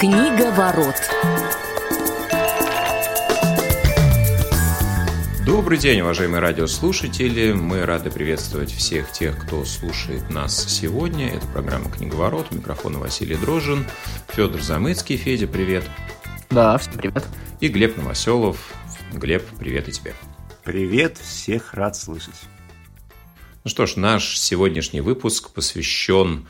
Книга ворот. Добрый день, уважаемые радиослушатели. Мы рады приветствовать всех тех, кто слушает нас сегодня. Это программа «Книговорот». У микрофона Василий Дрожин, Федор Замыцкий. Федя, привет. Да, всем привет. И Глеб Новоселов. Глеб, привет и тебе. Привет, всех рад слышать. Ну что ж, наш сегодняшний выпуск посвящен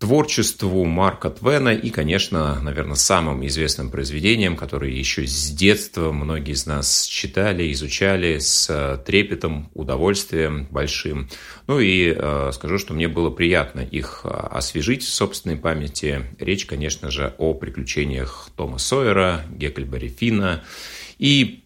творчеству Марка Твена и, конечно, наверное, самым известным произведением, которые еще с детства многие из нас читали, изучали с трепетом, удовольствием большим. Ну и э, скажу, что мне было приятно их э, освежить в собственной памяти. Речь, конечно же, о приключениях Тома Сойера, Геккельбери Фина и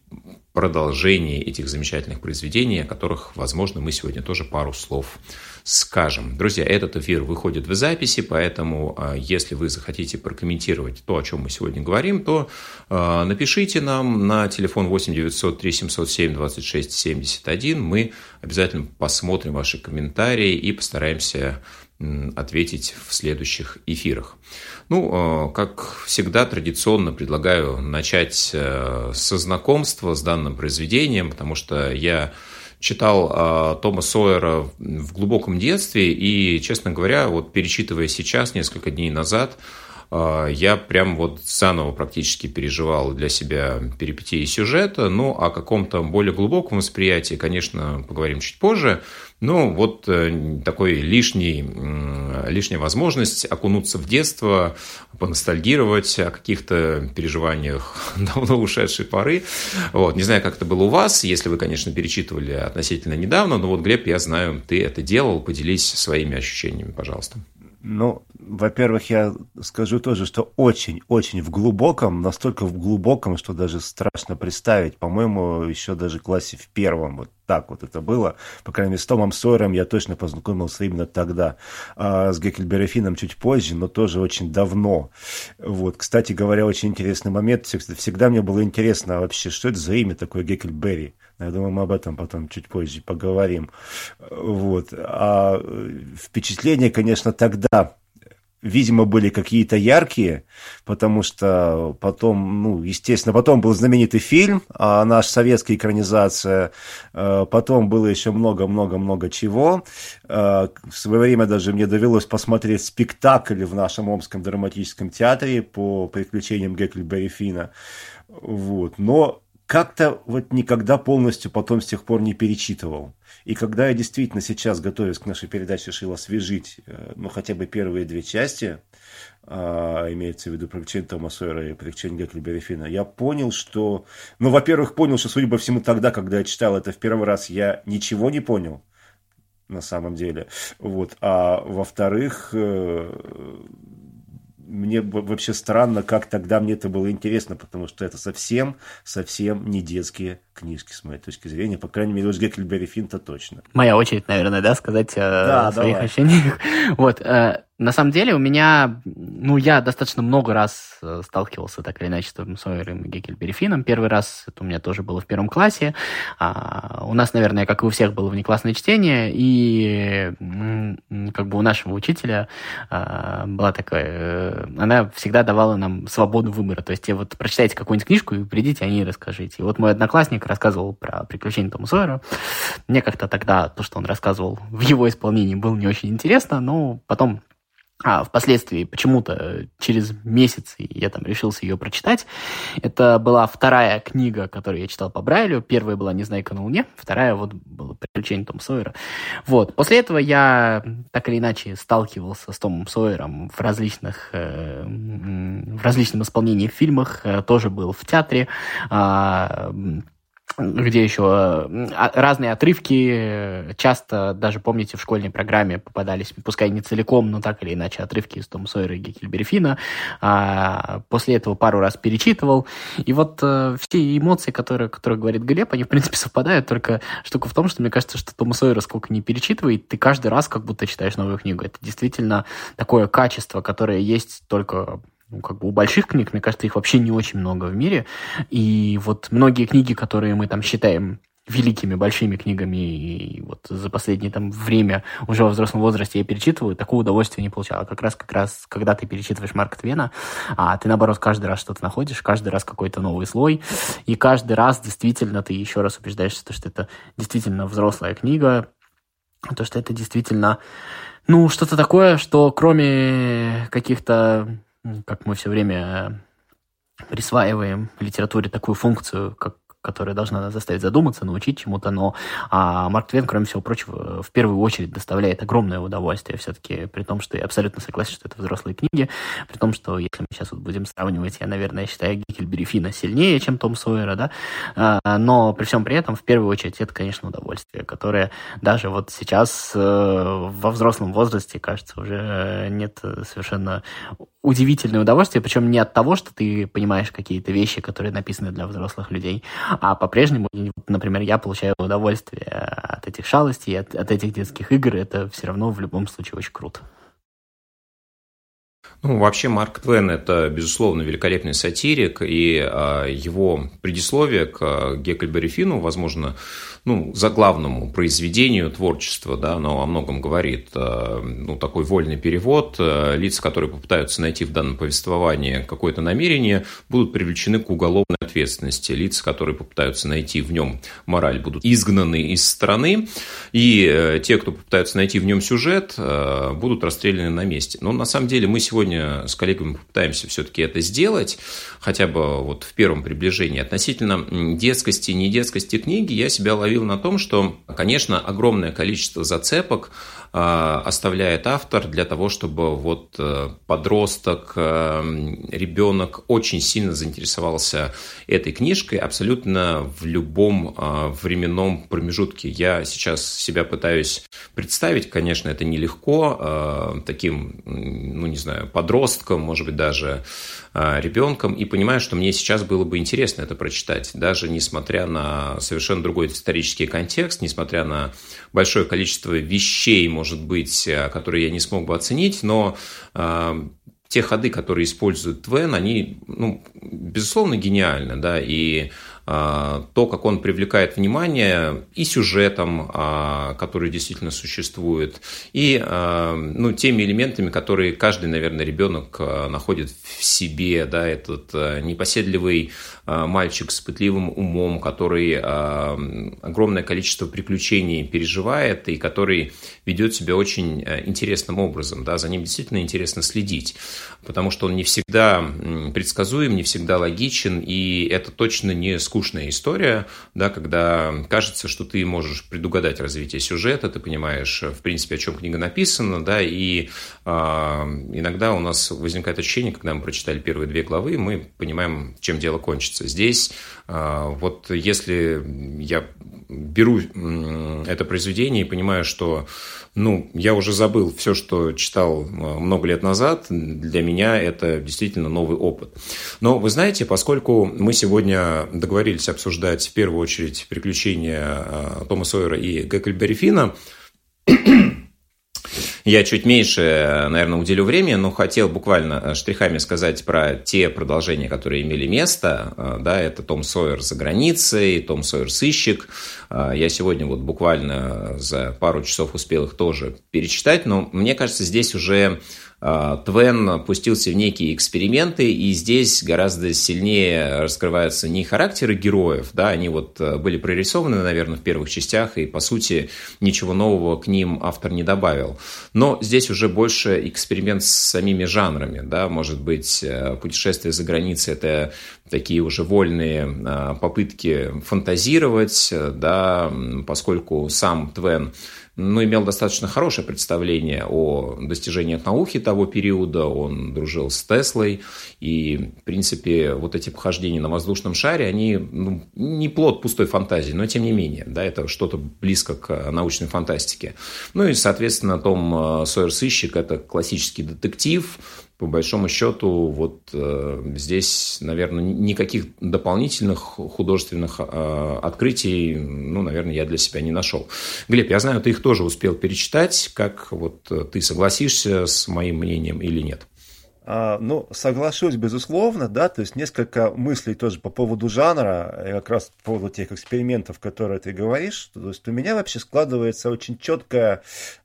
продолжении этих замечательных произведений, о которых, возможно, мы сегодня тоже пару слов скажем. Друзья, этот эфир выходит в записи, поэтому а, если вы захотите прокомментировать то, о чем мы сегодня говорим, то а, напишите нам на телефон 8 900 3 707 26 71. Мы обязательно посмотрим ваши комментарии и постараемся ответить в следующих эфирах. Ну, а, как всегда, традиционно предлагаю начать э, со знакомства с данным произведением, потому что я читал э, Тома Сойера в глубоком детстве, и, честно говоря, вот перечитывая сейчас, несколько дней назад, я прям вот заново практически переживал для себя перипетии сюжета, ну, о каком-то более глубоком восприятии, конечно, поговорим чуть позже, ну, вот э, такой лишний, лишняя возможность окунуться в детство, поностальгировать о каких-то переживаниях давно ушедшей поры. Вот. Не знаю, как это было у вас, если вы, конечно, перечитывали относительно недавно, но вот, Глеб, я знаю, ты это делал, поделись своими ощущениями, пожалуйста. Ну, во-первых, я скажу тоже, что очень-очень в глубоком, настолько в глубоком, что даже страшно представить. По-моему, еще даже в классе в первом вот так вот это было. По крайней мере, с Томом Сойером я точно познакомился именно тогда. А с Геккельбери Финном чуть позже, но тоже очень давно. Вот, кстати говоря, очень интересный момент. Всегда мне было интересно вообще, что это за имя такое Геккельбери. Я думаю, мы об этом потом чуть позже поговорим. Вот. А впечатления, конечно, тогда видимо, были какие-то яркие, потому что потом, ну, естественно, потом был знаменитый фильм, а наша советская экранизация, э, потом было еще много-много-много чего. Э, в свое время даже мне довелось посмотреть спектакль в нашем Омском драматическом театре по приключениям Гекльберри Фина. Вот. Но как-то вот никогда полностью потом с тех пор не перечитывал. И когда я действительно сейчас, готовясь к нашей передаче, решил освежить, э, ну, хотя бы первые две части, а, имеется в виду приключение Тома Сойера и приключение Геклибери Фина, я понял, что... Ну, во-первых, понял, что, судя по всему, тогда, когда я читал это в первый раз, я ничего не понял на самом деле. Вот. А во-вторых, э, мне вообще странно, как тогда мне это было интересно, потому что это совсем, совсем не детские книжки, с моей точки зрения. По крайней мере, уж Геккельбери Финта точно. Моя очередь, наверное, да, сказать о своих давай. ощущениях. Вот, э, на самом деле у меня, ну, я достаточно много раз э, сталкивался так или иначе с Томом Сойером и Геккельбери Финном. Первый раз это у меня тоже было в первом классе. А, у нас, наверное, как и у всех, было внеклассное чтение, и как бы у нашего учителя а, была такая... Э, она всегда давала нам свободу выбора. То есть, вот прочитайте какую-нибудь книжку и придите о ней расскажите. И вот мой одноклассник рассказывал про приключения Тома Сойера. Мне как-то тогда то, что он рассказывал в его исполнении, было не очень интересно, но потом а впоследствии почему-то через месяц я там решился ее прочитать. Это была вторая книга, которую я читал по Брайлю. Первая была «Незнайка на Луне», вторая вот была «Приключения Тома Сойера». Вот. После этого я так или иначе сталкивался с Томом Сойером в различных, э, в различном исполнении в фильмах, э, тоже был в театре, э, где еще а, разные отрывки, часто даже, помните, в школьной программе попадались, пускай не целиком, но так или иначе, отрывки из Тома Сойера и Геккельбери Фина. А после этого пару раз перечитывал. И вот э, все эмоции, которые, которые говорит Глеб, они, в принципе, совпадают, только штука в том, что мне кажется, что Тома Сойера сколько не перечитывает, ты каждый раз как будто читаешь новую книгу. Это действительно такое качество, которое есть только ну, как бы у больших книг, мне кажется, их вообще не очень много в мире. И вот многие книги, которые мы там считаем великими, большими книгами, и вот за последнее там время уже во взрослом возрасте я перечитываю, такого удовольствия не получал. А как раз, как раз, когда ты перечитываешь Марка Твена, а ты, наоборот, каждый раз что-то находишь, каждый раз какой-то новый слой, и каждый раз действительно ты еще раз убеждаешься, что это действительно взрослая книга, то, что это действительно, ну, что-то такое, что кроме каких-то, как мы все время присваиваем литературе такую функцию, как которая должна заставить задуматься, научить чему-то, но а Марк Твен, кроме всего прочего, в первую очередь доставляет огромное удовольствие все-таки, при том, что я абсолютно согласен, что это взрослые книги, при том, что если мы сейчас вот будем сравнивать, я, наверное, считаю Гикельбери Фина сильнее, чем Том Сойера, да, а, но при всем при этом, в первую очередь, это, конечно, удовольствие, которое даже вот сейчас э, во взрослом возрасте, кажется, уже нет совершенно удивительное удовольствие, причем не от того, что ты понимаешь какие-то вещи, которые написаны для взрослых людей, а по-прежнему, например, я получаю удовольствие от этих шалостей, от, от этих детских игр. Это все равно в любом случае очень круто. Ну, вообще Марк Твен – это, безусловно, великолепный сатирик, и а, его предисловие к а, Геккельбери Фину, возможно, ну, заглавному произведению творчества, да, оно о многом говорит. А, ну, такой вольный перевод. А, лица, которые попытаются найти в данном повествовании какое-то намерение, будут привлечены к уголовной ответственности. Лица, которые попытаются найти в нем мораль, будут изгнаны из страны. И э, те, кто попытаются найти в нем сюжет, э, будут расстреляны на месте. Но на самом деле мы сегодня сегодня с коллегами попытаемся все-таки это сделать, хотя бы вот в первом приближении. Относительно детскости и недетскости книги я себя ловил на том, что, конечно, огромное количество зацепок оставляет автор для того, чтобы вот э, подросток, э, ребенок очень сильно заинтересовался этой книжкой абсолютно в любом а, временном промежутке. Я сейчас себя пытаюсь представить, конечно, это нелегко, а, таким, ну не знаю, подростком, может быть, даже ребенком, и понимаю, что мне сейчас было бы интересно это прочитать, даже несмотря на совершенно другой исторический контекст, несмотря на большое количество вещей, может быть, э, которые я не смог бы оценить, но э, те ходы, которые использует Твен, они, ну, безусловно, гениальны, да, и то, как он привлекает внимание и сюжетом, а, который действительно существует, и а, ну, теми элементами, которые каждый, наверное, ребенок находит в себе, да, этот непоседливый мальчик с пытливым умом, который огромное количество приключений переживает и который ведет себя очень интересным образом, да, за ним действительно интересно следить, потому что он не всегда предсказуем, не всегда логичен, и это точно не скучная история, да, когда кажется, что ты можешь предугадать развитие сюжета, ты понимаешь, в принципе, о чем книга написана, да, и э, иногда у нас возникает ощущение, когда мы прочитали первые две главы, мы понимаем, чем дело кончится. Здесь э, вот если я беру это произведение и понимаю, что ну, я уже забыл все, что читал э, много лет назад. Для меня это действительно новый опыт. Но вы знаете, поскольку мы сегодня договорились обсуждать в первую очередь приключения э, Тома Сойера и Геккельбери Фина, я чуть меньше, наверное, уделю времени, но хотел буквально э, штрихами сказать про те продолжения, которые имели место. Э, да, это Том Сойер за границей, Том Сойер сыщик. Э, я сегодня вот буквально за пару часов успел их тоже перечитать, но мне кажется, здесь уже Твен пустился в некие эксперименты, и здесь гораздо сильнее раскрываются не характеры героев, да, они вот э, были прорисованы, наверное, в первых частях, и, по сути, ничего нового к ним автор не добавил. Но здесь уже больше эксперимент с самими жанрами, да, может быть, э, путешествие за границей – это такие уже вольные а, попытки фантазировать, да, поскольку сам Твен но имел достаточно хорошее представление о достижениях науки того периода, он дружил с Теслой, и, в принципе, вот эти похождения на воздушном шаре, они ну, не плод пустой фантазии, но тем не менее, да, это что-то близко к научной фантастике. Ну и, соответственно, Том э, Сойер Сыщик – это классический детектив, по большому счету, вот э, здесь, наверное, никаких дополнительных художественных э, открытий, ну, наверное, я для себя не нашел. Глеб, я знаю, ты их тоже успел перечитать. Как вот э, ты согласишься с моим мнением или нет? А, ну, соглашусь, безусловно, да, то есть несколько мыслей тоже по поводу жанра, и как раз по поводу тех экспериментов, которые ты говоришь. То есть у меня вообще складывается очень четкое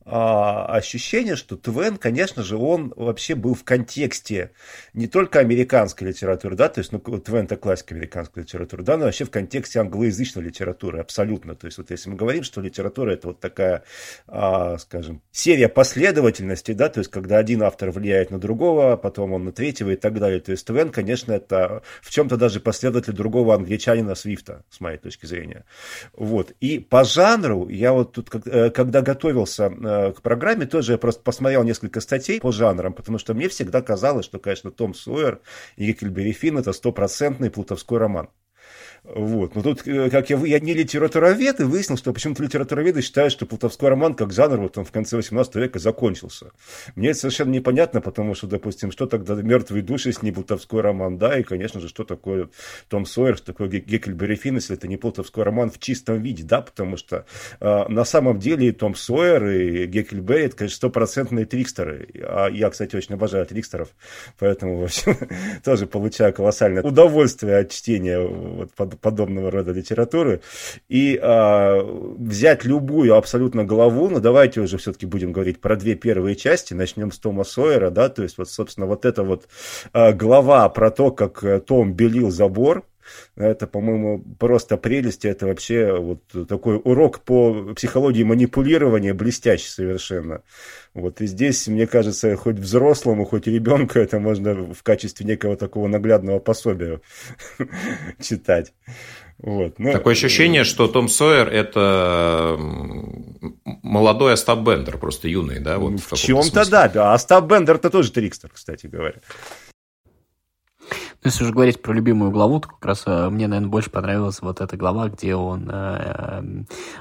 ощущение, что Твен, конечно же, он вообще был в контексте не только американской литературы, да, то есть, ну, Твен это классика американской литературы, да, но вообще в контексте англоязычной литературы, абсолютно. То есть, вот если мы говорим, что литература это вот такая, а, скажем, серия последовательностей, да, то есть, когда один автор влияет на другого, потом он на третьего и так далее. То есть Твен, конечно, это в чем-то даже последователь другого англичанина Свифта, с моей точки зрения. Вот. И по жанру, я вот тут, э, когда готовился э, к программе, тоже я просто посмотрел несколько статей по жанрам, потому что мне всегда казалось, что, конечно, Том Сойер и Геккельбери Финн это стопроцентный плутовской роман. Вот. Но тут, э, как я, я не литературовед, и выяснил, что почему-то литературоведы считают, что плутовской роман как жанр вот он в конце 18 века закончился. Мне это совершенно непонятно, потому что, допустим, что тогда «Мертвые души» с не плутовской роман, да, и, конечно же, что такое Том Сойер, что такое Геккельбери Финн, если это не плутовской роман в чистом виде, да, потому что э, на самом деле и Том Сойер, и Геккельбери, это, конечно, стопроцентные трикстеры. А я, кстати, очень обожаю трикстеров, поэтому, в общем, тоже получаю колоссальное удовольствие от чтения вот, подобного рода литературы, и а, взять любую абсолютно главу, ну давайте уже все-таки будем говорить про две первые части, начнем с Тома Сойера, да, то есть вот, собственно, вот эта вот а, глава про то, как э, Том белил забор, это, по-моему, просто прелесть. Это вообще вот такой урок по психологии манипулирования, блестящий совершенно. Вот и здесь, мне кажется, хоть взрослому, хоть ребенку это можно в качестве некого такого наглядного пособия читать. Вот. Ну, Такое ощущение, что Том Сойер – это молодой Остап Бендер, просто юный, да? Вот в, в чем-то да, да. Остап Бендер-то тоже трикстер, кстати говоря. Если уже говорить про любимую главу, то как раз э, мне, наверное, больше понравилась вот эта глава, где он э,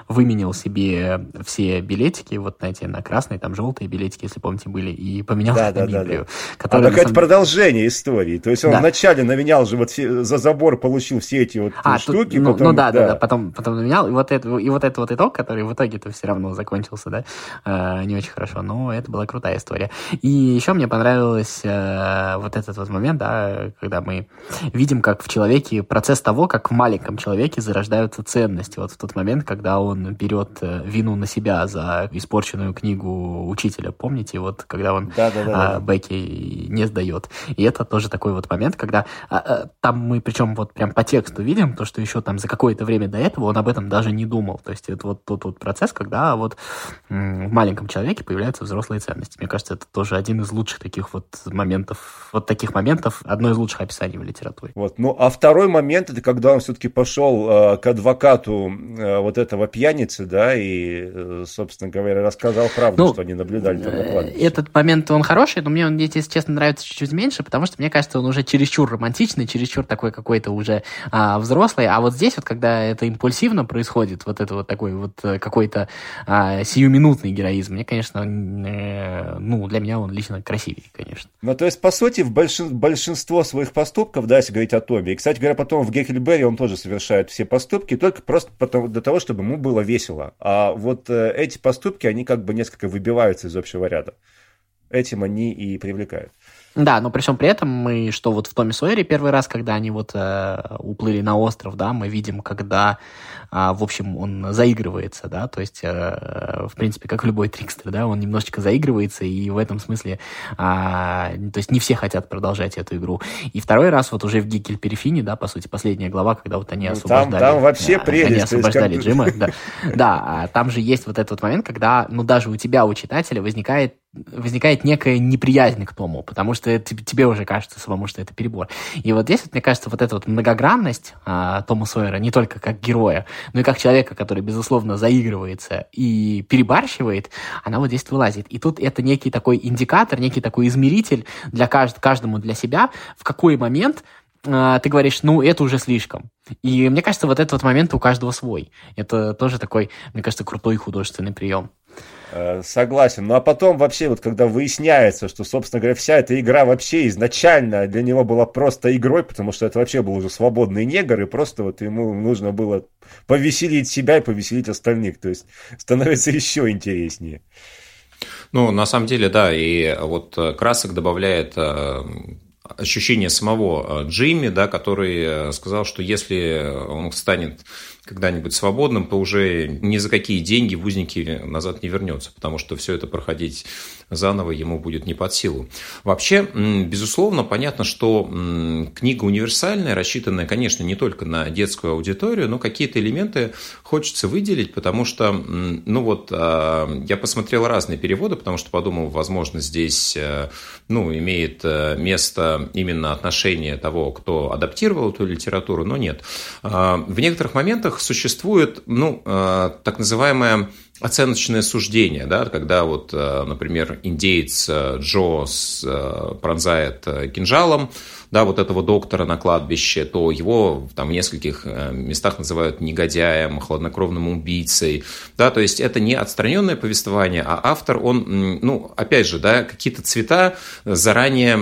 выменил себе все билетики, вот, знаете, на красные, там желтые билетики, если помните, были, и поменял да, на да, Библию. Да, да. А какое-то самом... продолжение истории. То есть он да. вначале наменял же вот все, за забор получил все эти вот а, штуки. Тут, ну, потом, ну да, да, да, потом, потом наменял, и вот, это, и вот это вот итог, который в итоге-то все равно закончился, да, э, не очень хорошо, но это была крутая история. И еще мне понравилось э, вот этот вот момент, да, когда мы видим, как в человеке процесс того, как в маленьком человеке зарождаются ценности. Вот в тот момент, когда он берет э, вину на себя за испорченную книгу учителя, помните, вот когда он да, да, да, а, Бекки не сдает. И это тоже такой вот момент, когда а, а, там мы причем вот прям по тексту видим, то, что еще там за какое-то время до этого он об этом даже не думал. То есть это вот тот вот процесс, когда вот в маленьком человеке появляются взрослые ценности. Мне кажется, это тоже один из лучших таких вот моментов, вот таких моментов, одно из лучших описаний в литературе литературе. Вот. Ну, а второй момент, это когда он все-таки пошел э, к адвокату э, вот этого пьяницы, да, и, э, собственно говоря, рассказал правду, ну, что они наблюдали там на кладбище. Этот момент, он хороший, но мне он, если честно, нравится чуть-чуть меньше, потому что, мне кажется, он уже чересчур романтичный, чересчур такой какой-то уже а, взрослый, а вот здесь вот, когда это импульсивно происходит, вот это вот такой вот э, какой-то а, сиюминутный героизм, мне, конечно, э, ну, для меня он лично красивее, конечно. Ну, то есть, по сути, в большин, большинство своих поступков да, если говорить о Томе. И, кстати говоря, потом в Геккельберри он тоже совершает все поступки, только просто потому, для того, чтобы ему было весело. А вот э, эти поступки, они как бы несколько выбиваются из общего ряда. Этим они и привлекают. Да, но при всем при этом мы, что вот в Томе Сойере первый раз, когда они вот э, уплыли на остров, да, мы видим, когда, э, в общем, он заигрывается, да, то есть, э, в принципе, как любой трикстер, да, он немножечко заигрывается, и в этом смысле, э, то есть, не все хотят продолжать эту игру. И второй раз вот уже в Гикель Перифине, да, по сути, последняя глава, когда вот они ну, освобождали... Там, там вообще э, прелесть. Они освобождали как... Джима, да. Да, а там же есть вот этот момент, когда, ну, даже у тебя, у читателя возникает возникает некая неприязнь к Тому, потому что тебе уже кажется самому, что это перебор. И вот здесь, вот, мне кажется, вот эта вот многогранность а, Тома Сойера не только как героя, но и как человека, который, безусловно, заигрывается и перебарщивает, она вот здесь вылазит. И тут это некий такой индикатор, некий такой измеритель для кажд каждому для себя, в какой момент а, ты говоришь, ну, это уже слишком. И мне кажется, вот этот вот момент у каждого свой. Это тоже такой, мне кажется, крутой художественный прием. Э, согласен. Ну а потом вообще, вот когда выясняется, что, собственно говоря, вся эта игра вообще изначально для него была просто игрой, потому что это вообще был уже свободный негр, и просто вот ему нужно было повеселить себя и повеселить остальных. То есть становится еще интереснее. Ну, на самом деле, да, и вот красок добавляет ощущение самого Джимми, да, который сказал, что если он станет когда-нибудь свободным, то уже ни за какие деньги в узники назад не вернется, потому что все это проходить заново ему будет не под силу. Вообще, безусловно, понятно, что книга универсальная, рассчитанная, конечно, не только на детскую аудиторию, но какие-то элементы хочется выделить, потому что, ну вот, а, я посмотрел разные переводы, потому что подумал, возможно, здесь, э, ну, имеет э, именно отношение того, кто адаптировал эту литературу, но нет. А, в некоторых моментах существует, ну, э, так называемая оценочное суждение, да, когда вот, э, например, индеец э, Джо пронзает кинжалом, да, вот этого доктора на кладбище, то его там в нескольких местах называют негодяем, хладнокровным убийцей, да, то есть это не отстраненное повествование, а автор, он, ну, опять же, да, какие-то цвета заранее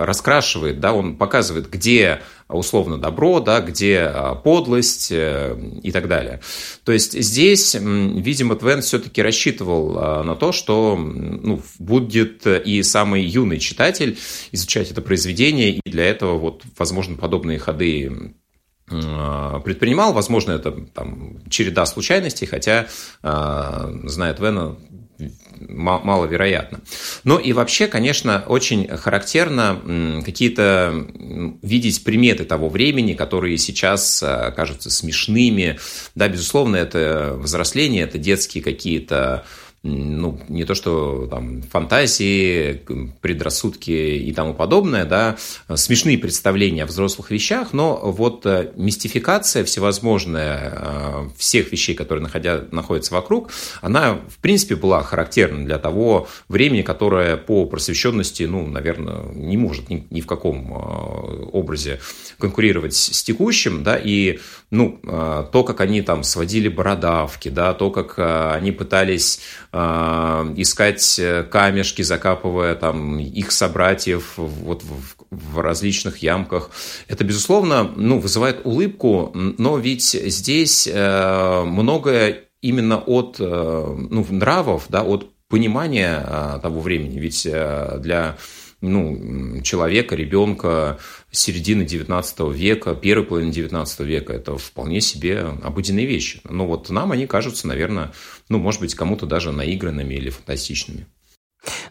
раскрашивает, да, он показывает, где условно добро, да, где а, подлость э, и так далее. То есть здесь, видимо, Твен все-таки рассчитывал а, на то, что ну, будет и самый юный читатель изучать это произведение, и для этого вот, возможно, подобные ходы а, предпринимал. Возможно, это там, череда случайностей, хотя, зная Твена, маловероятно. Ну и вообще, конечно, очень характерно какие-то видеть приметы того времени, которые сейчас а, кажутся смешными. Да, безусловно, это взросление, это детские какие-то ну, не то что там фантазии, предрассудки и тому подобное, да, смешные представления о взрослых вещах, но вот э, мистификация всевозможная э, всех вещей, которые находя, находятся вокруг, она, в принципе, была характерна для того времени, которое по просвещенности, ну, наверное, не может ни, ни в каком э, образе конкурировать с текущим, да, и, ну, то, как они там сводили бородавки, да, то, как они пытались искать э, камешки, закапывая там их собратьев вот в, в различных ямках. Это, безусловно, ну, вызывает улыбку, но ведь здесь э, многое именно от э, ну, нравов, да, от понимания того времени. Ведь для ну, человека, ребенка середины 19 века, первой половины 19 века. Это вполне себе обыденные вещи. Но вот нам они кажутся, наверное, ну, может быть, кому-то даже наигранными или фантастичными.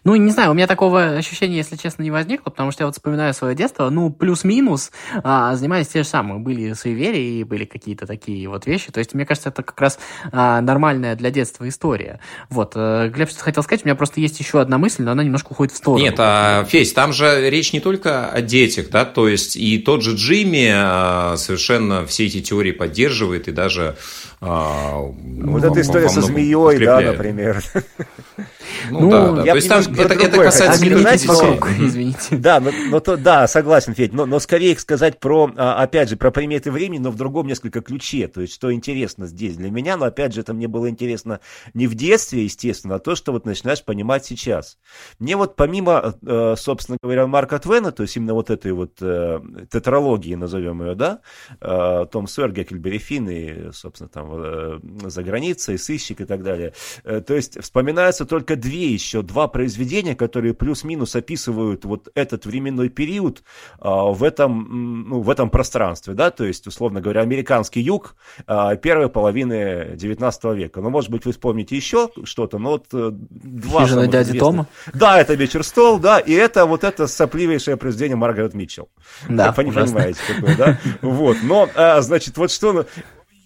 Ну, не знаю, у меня такого ощущения, если честно, не возникло, потому что я вот вспоминаю свое детство, ну, плюс-минус, а, занимались те же самые. Были суеверия и были какие-то такие вот вещи. То есть, мне кажется, это как раз а, нормальная для детства история. Вот. А, Глеб, что хотел сказать, у меня просто есть еще одна мысль, но она немножко уходит в сторону. Нет, а, Фесь, там же речь не только о детях, да, то есть и тот же Джимми а, совершенно все эти теории поддерживает и даже... А, вот эта история со змеей, да, например. Ну, ну да, да. То есть там это, это касается вокруг, извините. Да, но, но то, да, согласен, Федь, но, но скорее сказать про, а, опять же, про приметы времени, но в другом несколько ключе. То есть, что интересно здесь для меня, но опять же, это мне было интересно не в детстве, естественно, а то, что вот начинаешь понимать сейчас. Мне вот помимо, э, собственно говоря, Марка Твена, то есть именно вот этой вот э, тетралогии, назовем ее, да, э, Том Сойер, Геккельбери Финн и, собственно, там за границей, сыщик и так далее. То есть, вспоминаются только две еще, два произведения, которые плюс-минус описывают вот этот временной период а, в, этом, ну, в этом пространстве, да, то есть, условно говоря, американский юг а, первой половины 19 века. Ну, может быть, вы вспомните еще что-то, но вот э, два Хижина дяди Тома? Да, это «Вечер стол», да, и это вот это сопливейшее произведение Маргарет Митчелл. Да, Вы понимаете, какое, да? Вот, но, а, значит, вот что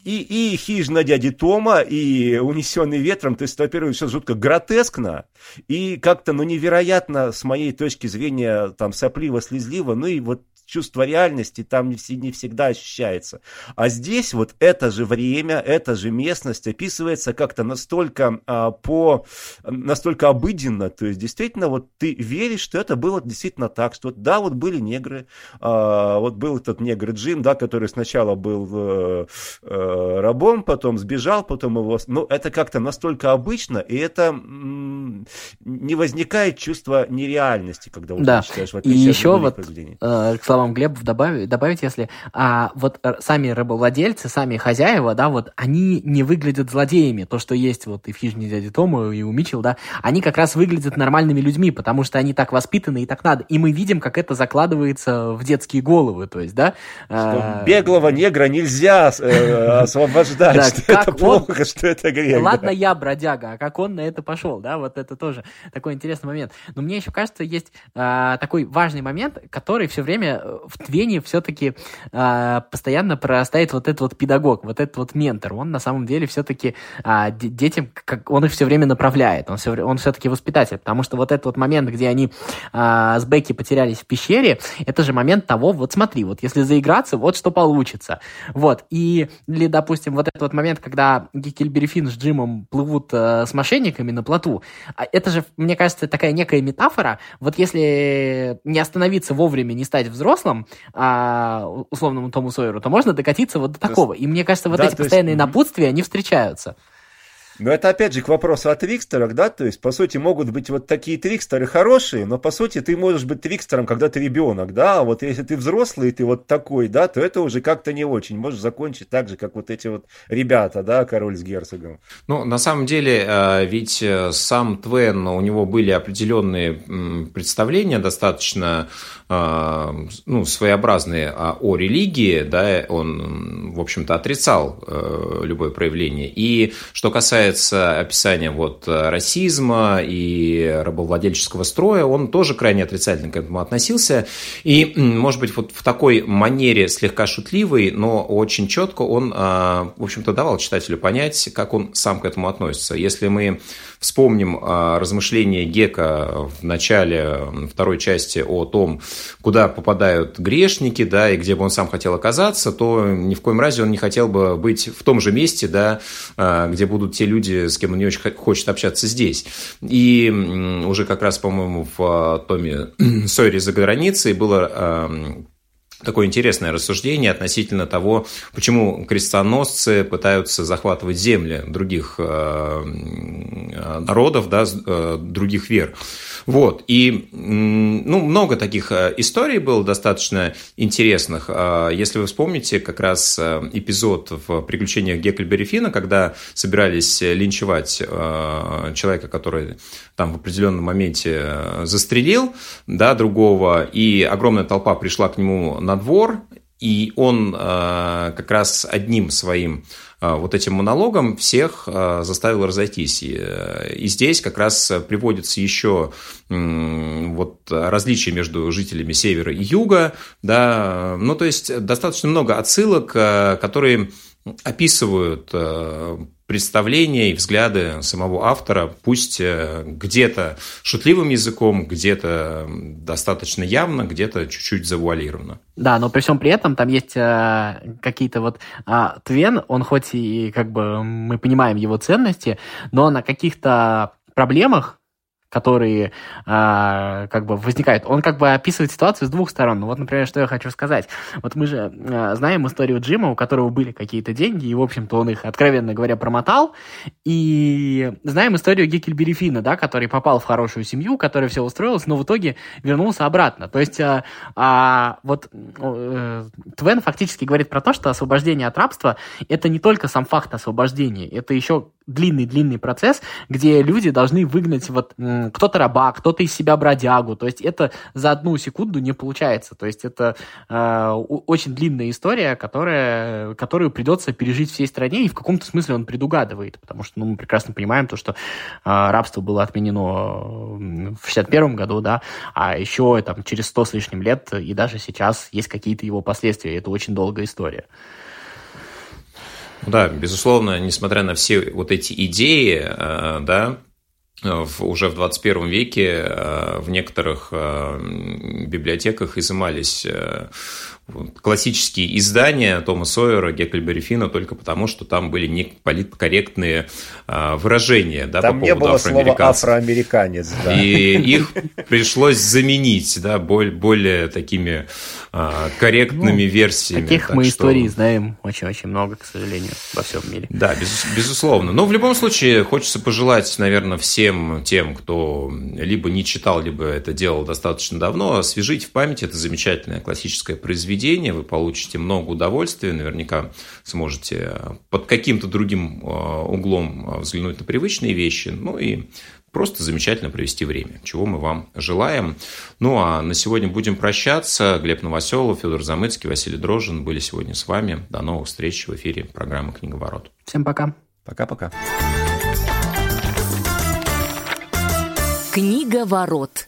и, и хижина дяди Тома, и унесенный ветром, то есть, во-первых, все жутко гротескно, и как-то, ну, невероятно, с моей точки зрения, там, сопливо-слезливо, ну, и вот чувство реальности там не, не всегда ощущается. А здесь вот это же время, эта же местность описывается как-то настолько а, по настолько обыденно, то есть действительно вот ты веришь, что это было действительно так, что да, вот были негры, а, вот был этот негр Джим, да, который сначала был э, э, рабом, потом сбежал, потом его... Ну, это как-то настолько обычно, и это не возникает чувство нереальности, когда уже да. читаешь, в и еще вот э, к словам Глеба добавить, добавить, если а, вот сами рабовладельцы, сами хозяева, да, вот они не выглядят злодеями. То, что есть вот и в «Хижине дяди Тома», и у Митчелл, да, они как раз выглядят нормальными людьми, потому что они так воспитаны и так надо. И мы видим, как это закладывается в детские головы, то есть, да. Что беглого негра нельзя э, освобождать, что это плохо, что это грех. Ладно, я бродяга, а как он на это пошел, да, вот это тоже такой интересный момент. Но мне еще кажется, есть а, такой важный момент, который все время э, в Твене все-таки а, постоянно прорастает вот этот вот педагог, вот этот вот ментор. Он на самом деле все-таки а, детям, как, он их все время направляет, он, все, он все-таки воспитатель, потому что вот этот вот момент, где они а, с Бекки потерялись в пещере, это же момент того, вот смотри, вот если заиграться, вот что получится. Вот, и, или, допустим, вот этот вот момент, когда Геккельбери Финн с Джимом плывут э, с мошенниками на плоту, это же, мне кажется, такая некая метафора, вот если не остановиться вовремя, не стать взрослым, а, условному Тому Сойеру, то можно докатиться вот до такого. И мне кажется, вот да, эти постоянные есть... напутствия, они встречаются. Но это опять же к вопросу о твикстерах, да, то есть, по сути, могут быть вот такие твикстеры хорошие, но, по сути, ты можешь быть твикстером, когда ты ребенок, да, а вот если ты взрослый, ты вот такой, да, то это уже как-то не очень, можешь закончить так же, как вот эти вот ребята, да, король с герцогом. Ну, на самом деле, э, ведь э, сам Твен, у него были определенные представления достаточно а, ну, своеобразные о религии, да, он, в общем-то, отрицал э, любое проявление. И что касается описания вот расизма и рабовладельческого строя, он тоже крайне отрицательно к этому относился. И, может быть, вот в такой манере слегка шутливой, но очень четко он, а, в общем-то, давал читателю понять, как он сам к этому относится. Если мы вспомним размышления Гека в начале второй части о том, куда попадают грешники, да, и где бы он сам хотел оказаться, то ни в коем разе он не хотел бы быть в том же месте, да, а, где будут те люди, с кем он не очень хочет общаться здесь. И уже как раз, по-моему, в а, томе «Сойри за границей» было а, такое интересное рассуждение относительно того, почему крестоносцы пытаются захватывать земли других народов, да, других вер. Вот. И ну, много таких э, историй было достаточно интересных. А, если вы вспомните как раз э, эпизод в «Приключениях Гекльбери Фина», когда собирались линчевать э, человека, который там в определенном моменте застрелил да, другого, и огромная толпа пришла к нему на двор, и он как раз одним своим а, вот этим монологом всех а, заставил разойтись. И, э, здесь как раз приводится еще вот различия между жителями севера и юга, да, ну то есть достаточно много отсылок, э, которые описывают э, представления и взгляды самого автора, пусть э, где-то шутливым языком, где-то достаточно явно, где-то чуть-чуть завуалированно. Да, но при всем при этом там есть э, какие-то вот э, Твен, он хоть и как бы мы понимаем его ценности, но на каких-то проблемах которые а, как бы возникают. Он как бы описывает ситуацию с двух сторон. Ну вот, например, что я хочу сказать. Вот мы же а, знаем историю Джима, у которого были какие-то деньги, и, в общем-то, он их, откровенно говоря, промотал. И знаем историю Геккельбери Финна, да, который попал в хорошую семью, который все устроилось, но в итоге вернулся обратно. То есть а, а, вот а, Твен фактически говорит про то, что освобождение от рабства – это не только сам факт освобождения, это еще длинный-длинный процесс, где люди должны выгнать вот кто-то раба, кто-то из себя бродягу. То есть это за одну секунду не получается. То есть это э, очень длинная история, которая, которую придется пережить всей стране, и в каком-то смысле он предугадывает, потому что ну, мы прекрасно понимаем то, что э, рабство было отменено в 61 году, да, а еще там через сто с лишним лет и даже сейчас есть какие-то его последствия. Это очень долгая история. Да, безусловно, несмотря на все вот эти идеи, э, да, в, уже в 21 веке э, в некоторых э, библиотеках изымались классические издания Тома Сойера, Геккельбери Финна только потому, что там были не политкорректные а, выражения да, там по поводу не было слова афроамериканец. Да. И их пришлось заменить да, более, более такими а, корректными ну, версиями. Таких так мы что... историй знаем очень-очень много, к сожалению, во всем мире. Да, без, безусловно. Но в любом случае хочется пожелать, наверное, всем тем, кто либо не читал, либо это делал достаточно давно, освежить в памяти это замечательное классическое произведение. Вы получите много удовольствия, наверняка сможете под каким-то другим а, углом взглянуть на привычные вещи. Ну и просто замечательно провести время, чего мы вам желаем. Ну а на сегодня будем прощаться. Глеб Новоселов, Федор Замыцкий, Василий Дрожин были сегодня с вами. До новых встреч в эфире программы «Книговорот». Всем пока. Пока-пока. Книговорот.